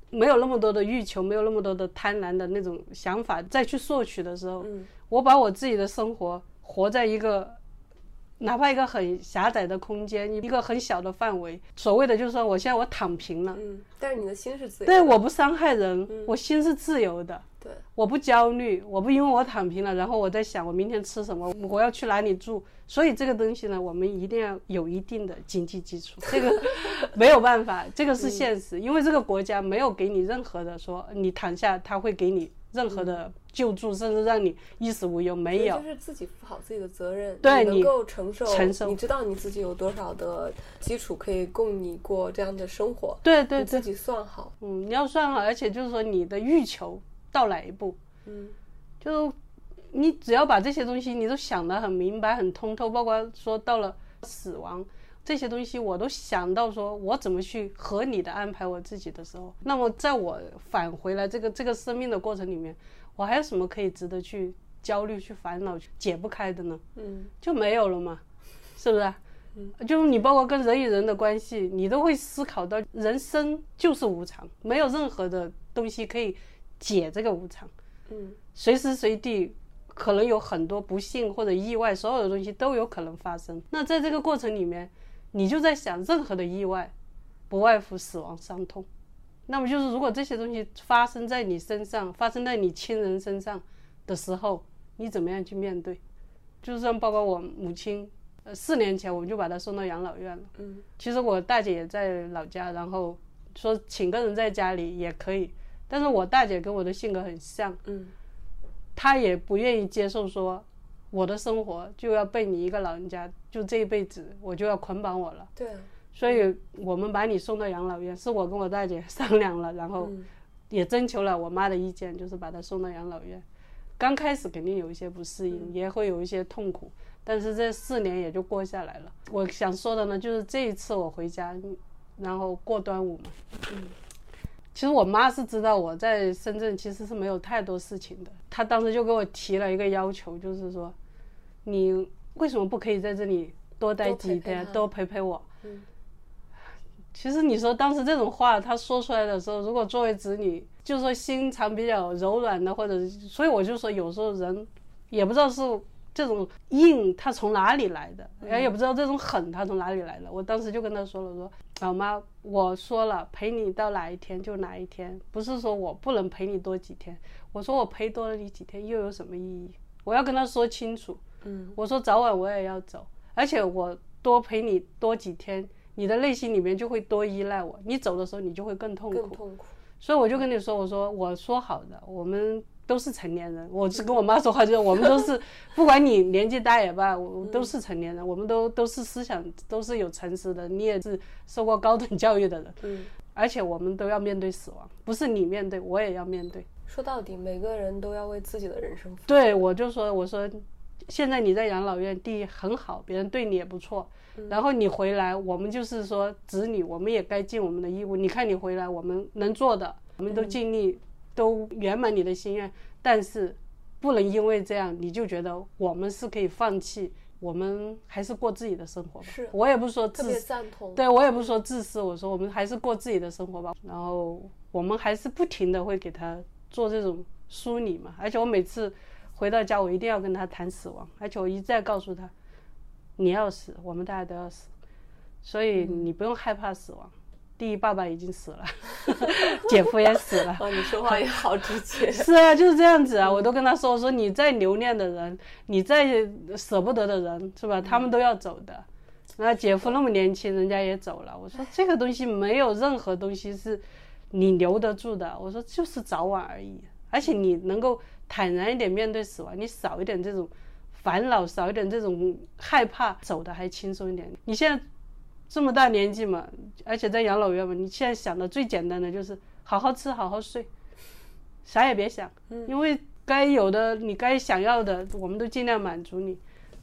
没有那么多的欲求，没有那么多的贪婪的那种想法，再去索取的时候，我把我自己的生活活在一个。哪怕一个很狭窄的空间，一个很小的范围，所谓的就是说，我现在我躺平了，嗯，但是你的心是自由，对，我不伤害人，我心是自由的，对，我不焦虑，我不因为我躺平了，然后我在想我明天吃什么，我要去哪里住，所以这个东西呢，我们一定要有一定的经济基础，这个没有办法，这个是现实，因为这个国家没有给你任何的说你躺下他会给你任何的。救助，甚至让你衣食无忧，没有，就是自己负好自己的责任，对你，能够承受，承受，你知道你自己有多少的基础可以供你过这样的生活，对对，自己算好，嗯，你要算好，而且就是说你的欲求到哪一步，嗯，就你只要把这些东西你都想得很明白、很通透，包括说到了死亡。这些东西我都想到，说我怎么去合理的安排我自己的时候，那么在我返回来这个这个生命的过程里面，我还有什么可以值得去焦虑、去烦恼、去解不开的呢？嗯，就没有了嘛，是不是？嗯，就是你包括跟人与人的关系，你都会思考到人生就是无常，没有任何的东西可以解这个无常。嗯，随时随地可能有很多不幸或者意外，所有的东西都有可能发生。那在这个过程里面。你就在想，任何的意外，不外乎死亡、伤痛。那么就是，如果这些东西发生在你身上，发生在你亲人身上的时候，你怎么样去面对？就是像包括我母亲，呃，四年前我们就把她送到养老院了。嗯，其实我大姐也在老家，然后说请个人在家里也可以，但是我大姐跟我的性格很像。嗯，她也不愿意接受说。我的生活就要被你一个老人家，就这一辈子我就要捆绑我了。对，所以我们把你送到养老院，是我跟我大姐商量了，然后也征求了我妈的意见，就是把她送到养老院。刚开始肯定有一些不适应，也会有一些痛苦，但是这四年也就过下来了。我想说的呢，就是这一次我回家，然后过端午嘛。嗯。其实我妈是知道我在深圳其实是没有太多事情的，她当时就给我提了一个要求，就是说。你为什么不可以在这里多待几天，多陪陪我？嗯，其实你说当时这种话她说出来的时候，如果作为子女，就说心肠比较柔软的，或者所以我就说有时候人也不知道是这种硬他从哪里来的，哎也不知道这种狠他从哪里来的。我当时就跟他说了，说老妈，我说了陪你到哪一天就哪一天，不是说我不能陪你多几天。我说我陪多了你几天又有什么意义？我要跟他说清楚。嗯，我说早晚我也要走，而且我多陪你多几天，你的内心里面就会多依赖我。你走的时候，你就会更痛苦。更痛苦。所以我就跟你说，我说我说好的，我们都是成年人。我是跟我妈说话，就是我们都是，不管你年纪大也罢，我都是成年人，我们都都是思想都是有诚实的，你也是受过高等 教育的人。嗯。而且我们都要面对死亡，不是你面对，我也要面对。说到底，每个人都要为自己的人生负责。对，我就说，我说。现在你在养老院，第一很好，别人对你也不错。然后你回来，我们就是说子女，我们也该尽我们的义务。你看你回来，我们能做的，我们都尽力，都圆满你的心愿。但是，不能因为这样，你就觉得我们是可以放弃，我们还是过自己的生活吧。是我也不说自私，对我也不说自私，我说我们还是过自己的生活吧。然后我们还是不停的会给他做这种梳理嘛。而且我每次。回到家，我一定要跟他谈死亡，而且我一再告诉他，你要死，我们大家都要死，所以你不用害怕死亡。第一，爸爸已经死了，姐夫也死了。哦，你说话也好直接。是啊，就是这样子啊，我都跟他说，我说你再留恋的人，你再舍不得的人，是吧？他们都要走的。那姐夫那么年轻，人家也走了。我说这个东西没有任何东西是你留得住的。我说就是早晚而已，而且你能够。坦然一点面对死亡，你少一点这种烦恼，少一点这种害怕，走的还轻松一点。你现在这么大年纪嘛，而且在养老院嘛，你现在想的最简单的就是好好吃，好好睡，啥也别想，因为该有的你该想要的，我们都尽量满足你。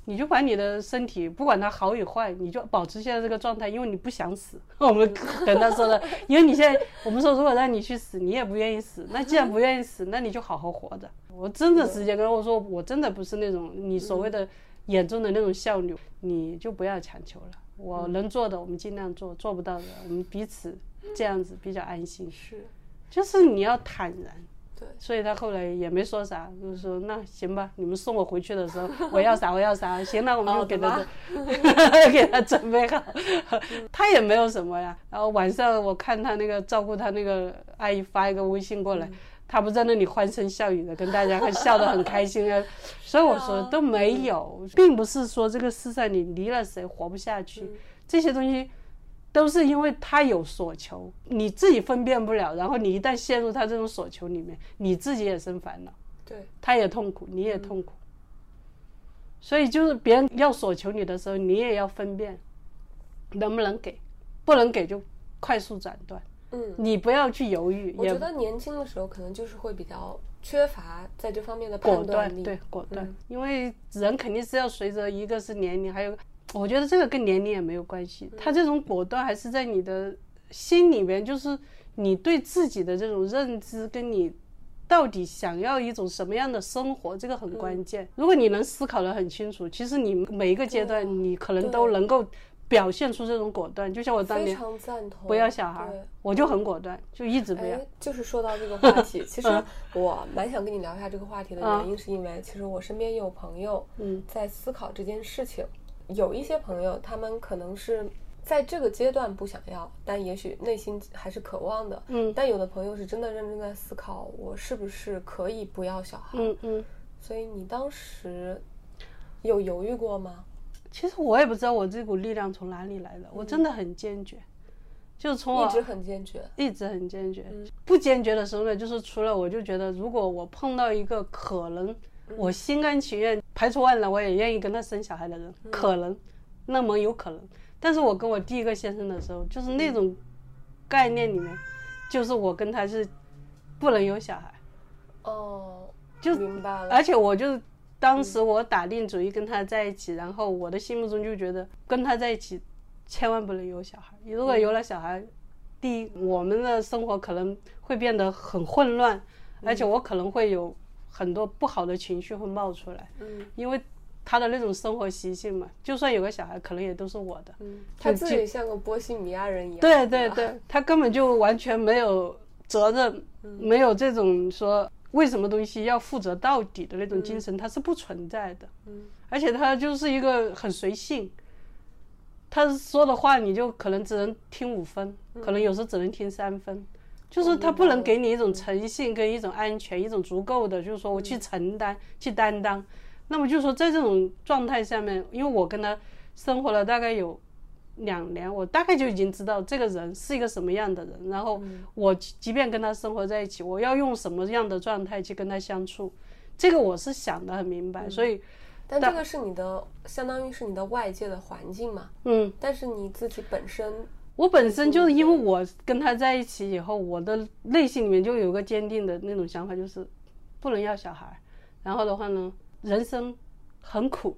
你就把你的身体，不管它好与坏，你就保持现在这个状态，因为你不想死。我们跟他说的，因为你现在，我们说如果让你去死，你也不愿意死。那既然不愿意死，那你就好好活着。我真的直接跟我说，我真的不是那种你所谓的眼中的那种孝女，你就不要强求了。我能做的我们尽量做，做不到的我们彼此这样子比较安心。是，就是你要坦然。对，所以他后来也没说啥，就是说那行吧，你们送我回去的时候，我要啥我要啥，行，那我们就给他 给他准备好。他也没有什么呀。然后晚上我看他那个照顾他那个阿姨发一个微信过来，他不在那里欢声笑语的跟大家笑得很开心啊。所以我说都没有，并不是说这个世上你离了谁活不下去，这些东西。都是因为他有所求，你自己分辨不了，然后你一旦陷入他这种所求里面，你自己也生烦恼，对，他也痛苦，你也痛苦。所以就是别人要所求你的时候，你也要分辨，能不能给，不能给就快速斩断。嗯，你不要去犹豫。我觉得年轻的时候可能就是会比较缺乏在这方面的判断力，对，果断。因为人肯定是要随着一个是年龄，还有。我觉得这个跟年龄也没有关系，他这种果断还是在你的心里面，就是你对自己的这种认知，跟你到底想要一种什么样的生活，这个很关键。如果你能思考的很清楚，其实你每一个阶段你可能都能够表现出这种果断。就像我当年非常赞同不要小孩，我就很果断，就一直不要。就是说到这个话题，其实我蛮想跟你聊一下这个话题的原因，是因为其实我身边也有朋友嗯在思考这件事情。有一些朋友，他们可能是在这个阶段不想要，但也许内心还是渴望的。嗯。但有的朋友是真的认真在思考，我是不是可以不要小孩？嗯嗯。所以你当时有犹豫过吗？其实我也不知道我这股力量从哪里来的，我真的很坚决，就是从我一直很坚决，一直很坚决。不坚决的时候呢，就是除了我就觉得，如果我碰到一个可能。我心甘情愿排除万难，我也愿意跟他生小孩的人，可能，那么有可能。但是我跟我第一个先生的时候，就是那种概念里面，就是我跟他是不能有小孩。哦，就明白了。而且我就当时我打定主意跟他在一起，然后我的心目中就觉得跟他在一起千万不能有小孩。如果有了小孩，第一我们的生活可能会变得很混乱，而且我可能会有。很多不好的情绪会冒出来，嗯，因为他的那种生活习性嘛，就算有个小孩，可能也都是我的，嗯，他自己像个波西米亚人一样，对对对，他根本就完全没有责任，没有这种说为什么东西要负责到底的那种精神，它是不存在的，嗯，而且他就是一个很随性，他说的话你就可能只能听五分，可能有时候只能听三分。就是他不能给你一种诚信跟一种安全，一种足够的，就是说我去承担、去担当。那么就是说，在这种状态下面，因为我跟他生活了大概有两年，我大概就已经知道这个人是一个什么样的人。然后我即便跟他生活在一起，我要用什么样的状态去跟他相处，这个我是想的很明白。所以，但这个是你的，相当于是你的外界的环境嘛？嗯。但是你自己本身。我本身就是因为我跟他在一起以后，我的内心里面就有个坚定的那种想法，就是不能要小孩。然后的话呢，人生很苦，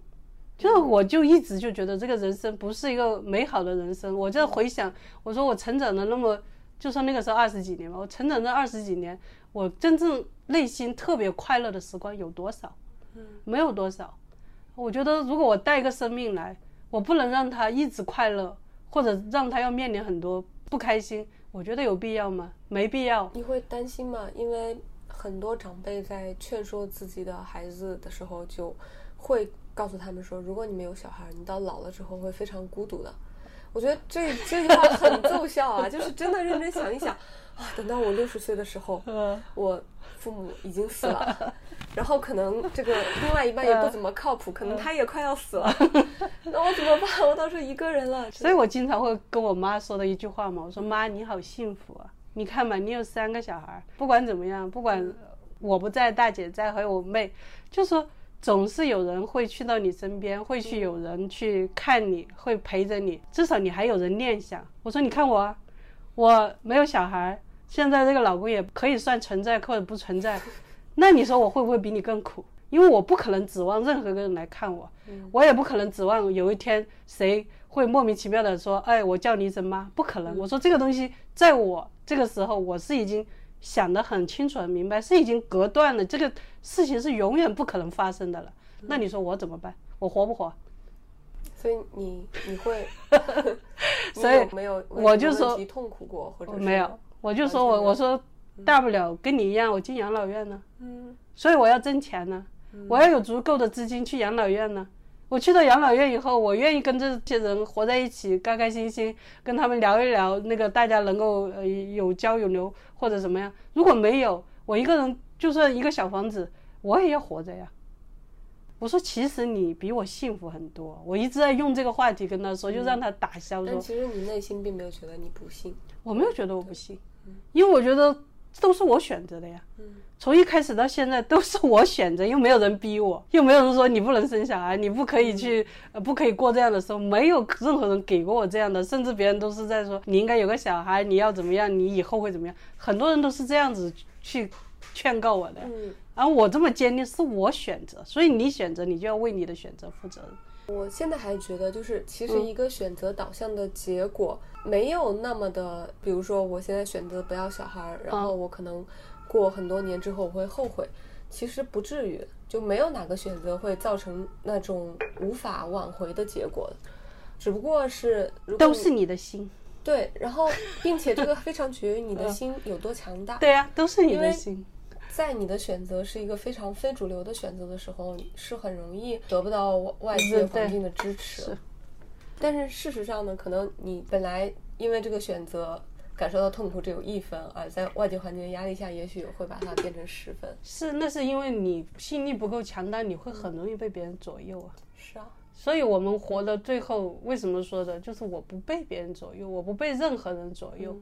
就是我就一直就觉得这个人生不是一个美好的人生。我就回想，我说我成长了那么，就算那个时候二十几年吧，我成长这二十几年，我真正内心特别快乐的时光有多少？嗯，没有多少。我觉得如果我带一个生命来，我不能让他一直快乐。或者让他要面临很多不开心，我觉得有必要吗？没必要。你会担心吗？因为很多长辈在劝说自己的孩子的时候，就会告诉他们说：如果你没有小孩，你到老了之后会非常孤独的。我觉得这这句话很奏效啊，就是真的认真想一想啊，等到我六十岁的时候，我。父母已经死了，然后可能这个另外一半也不怎么靠谱，可能他也快要死了，那我怎么办？我到时候一个人了。所以我经常会跟我妈说的一句话嘛，我说妈你好幸福啊，你看嘛，你有三个小孩，不管怎么样，不管我不在，大姐在，还有我妹，就说总是有人会去到你身边，会去有人去看你，会陪着你，至少你还有人念想。我说你看我，我没有小孩。现在这个老公也可以算存在或者不存在，那你说我会不会比你更苦？因为我不可能指望任何个人来看我，我也不可能指望有一天谁会莫名其妙的说，哎，我叫你一声妈，不可能。我说这个东西在我这个时候，我是已经想得很清楚、很明白，是已经隔断了，这个事情是永远不可能发生的了。那你说我怎么办？我活不活？所以你你会，所以没有我就说痛苦过或者没有，我就说我我说大不了跟你一样，我进养老院呢。嗯，所以我要挣钱呢，我要有足够的资金去养老院呢。我去到养老院以后，我愿意跟这些人活在一起，开开心心跟他们聊一聊，那个大家能够呃有交有流或者怎么样。如果没有，我一个人就算一个小房子，我也要活着呀。我说，其实你比我幸福很多。我一直在用这个话题跟他说，就让他打消。但其实你内心并没有觉得你不幸。我没有觉得我不幸，因为我觉得都是我选择的呀。从一开始到现在都是我选择，又没有人逼我，又没有人说你不能生小孩，你不可以去，呃，不可以过这样的生活。没有任何人给过我这样的，甚至别人都是在说你应该有个小孩，你要怎么样，你以后会怎么样。很多人都是这样子去劝告我的。而我这么坚定是我选择，所以你选择，你就要为你的选择负责任。我现在还觉得，就是其实一个选择导向的结果没有那么的，比如说我现在选择不要小孩，然后我可能过很多年之后我会后悔，其实不至于，就没有哪个选择会造成那种无法挽回的结果，只不过是都是你的心。对，然后并且这个非常取决于你的 心有多强大。对呀，都是你的心。在你的选择是一个非常非主流的选择的时候，是很容易得不到外界环境的支持。但是事实上呢，可能你本来因为这个选择感受到痛苦只有一分，而在外界环境的压力下，也许会把它变成十分。是，那是因为你心力不够强大，你会很容易被别人左右啊。是啊，所以我们活到最后，为什么说的，就是我不被别人左右，我不被任何人左右，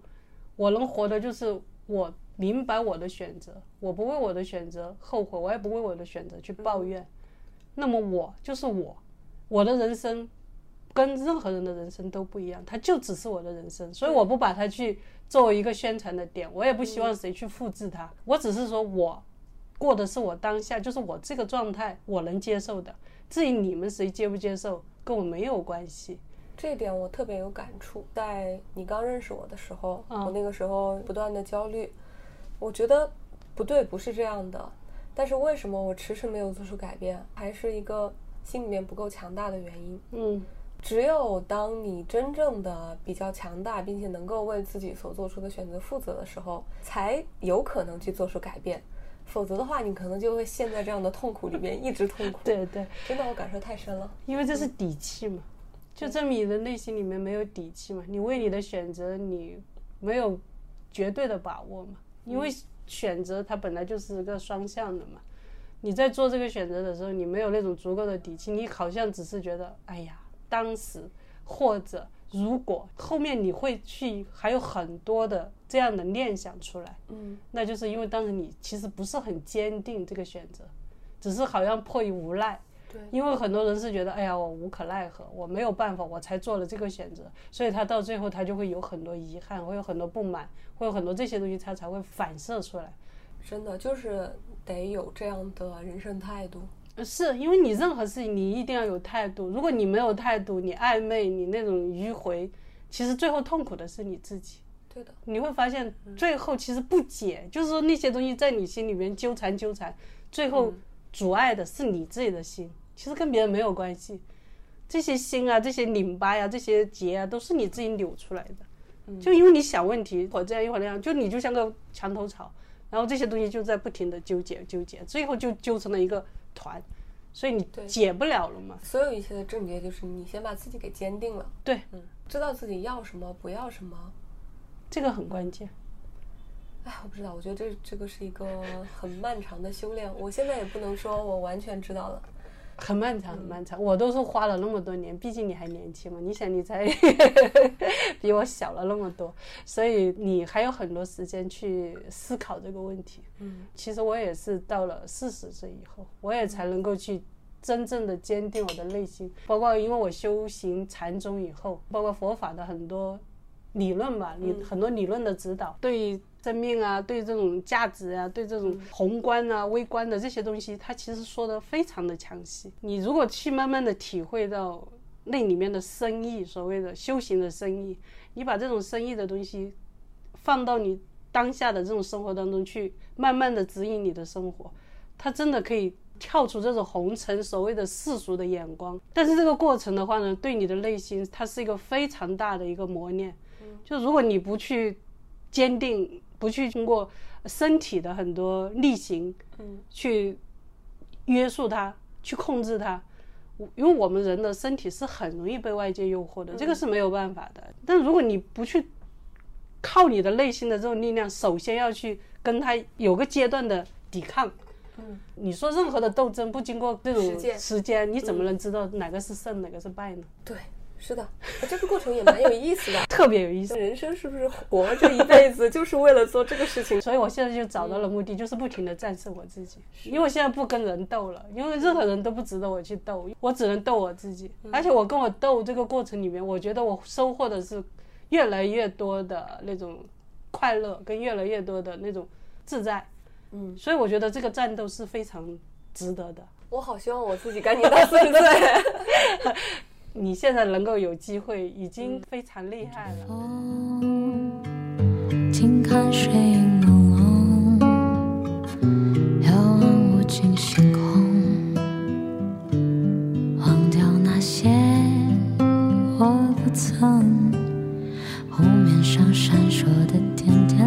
我能活的就是我。明白我的选择，我不为我的选择后悔，我也不为我的选择去抱怨。那么我就是我，我的人生跟任何人的人生都不一样，它就只是我的人生，所以我不把它去作为一个宣传的点，我也不希望谁去复制它。我只是说我过的是我当下，就是我这个状态，我能接受的。至于你们谁接不接受，跟我没有关系。这一点我特别有感触。在你刚认识我的时候，我那个时候不断的焦虑。我觉得不对，不是这样的。但是为什么我迟迟没有做出改变，还是一个心里面不够强大的原因。嗯，只有当你真正的比较强大，并且能够为自己所做出的选择负责的时候，才有可能去做出改变。否则的话，你可能就会陷在这样的痛苦里面，一直痛苦。对对，真的我感受太深了。因为这是底气嘛，就证明你的内心里面没有底气嘛。你为你的选择，你没有绝对的把握嘛。因为选择它本来就是个双向的嘛，你在做这个选择的时候，你没有那种足够的底气，你好像只是觉得，哎呀，当时或者如果后面你会去还有很多的这样的念想出来，嗯，那就是因为当时你其实不是很坚定这个选择，只是好像迫于无奈。因为很多人是觉得，哎呀，我无可奈何，我没有办法，我才做了这个选择，所以他到最后他就会有很多遗憾，会有很多不满，会有很多这些东西，他才会反射出来。真的就是得有这样的人生态度。是因为你任何事情你一定要有态度，如果你没有态度，你暧昧，你那种迂回，其实最后痛苦的是你自己。对的，你会发现最后其实不解，就是说那些东西在你心里面纠缠纠缠，最后阻碍的是你自己的心。其实跟别人没有关系，这些心啊，这些拧巴呀，这些结啊，都是你自己扭出来的。就因为你想问题，或这样一会儿那样，就你就像个墙头草，然后这些东西就在不停的纠结纠结，最后就纠成了一个团，所以你解不了了嘛。所有一切的症结就是你先把自己给坚定了。对，嗯，知道自己要什么，不要什么，这个很关键。哎，我不知道，我觉得这这个是一个很漫长的修炼。我现在也不能说我完全知道了。很漫长，很漫长。我都是花了那么多年，毕竟你还年轻嘛。你想，你才 比我小了那么多，所以你还有很多时间去思考这个问题。嗯，其实我也是到了四十岁以后，我也才能够去真正的坚定我的内心。包括因为我修行禅宗以后，包括佛法的很多理论吧，你很多理论的指导对。生命啊，对这种价值啊，对这种宏观啊、微观的这些东西，他其实说的非常的详细。你如果去慢慢的体会到那里面的深意，所谓的修行的深意，你把这种深意的东西放到你当下的这种生活当中去，慢慢的指引你的生活，它真的可以跳出这种红尘所谓的世俗的眼光。但是这个过程的话呢，对你的内心它是一个非常大的一个磨练。就如果你不去坚定，不去通过身体的很多力行，嗯，去约束它，去控制它。因为我们人的身体是很容易被外界诱惑的，这个是没有办法的。但如果你不去靠你的内心的这种力量，首先要去跟他有个阶段的抵抗。嗯，你说任何的斗争不经过这种时间，你怎么能知道哪个是胜，哪个是败呢？对。是的，这个过程也蛮有意思的，特别有意思。人生是不是活这一辈子就是为了做这个事情？所以我现在就找到了目的，就是不停的战胜我自己。因为我现在不跟人斗了，因为任何人都不值得我去斗，我只能斗我自己。而且我跟我斗这个过程里面，我觉得我收获的是越来越多的那种快乐，跟越来越多的那种自在。嗯，所以我觉得这个战斗是非常值得的。我好希望我自己赶紧到四十岁。你现在能够有机会，已经非常厉害了。静看水影朦胧，遥望无尽星空，忘掉那些我不曾。湖面上闪烁的点点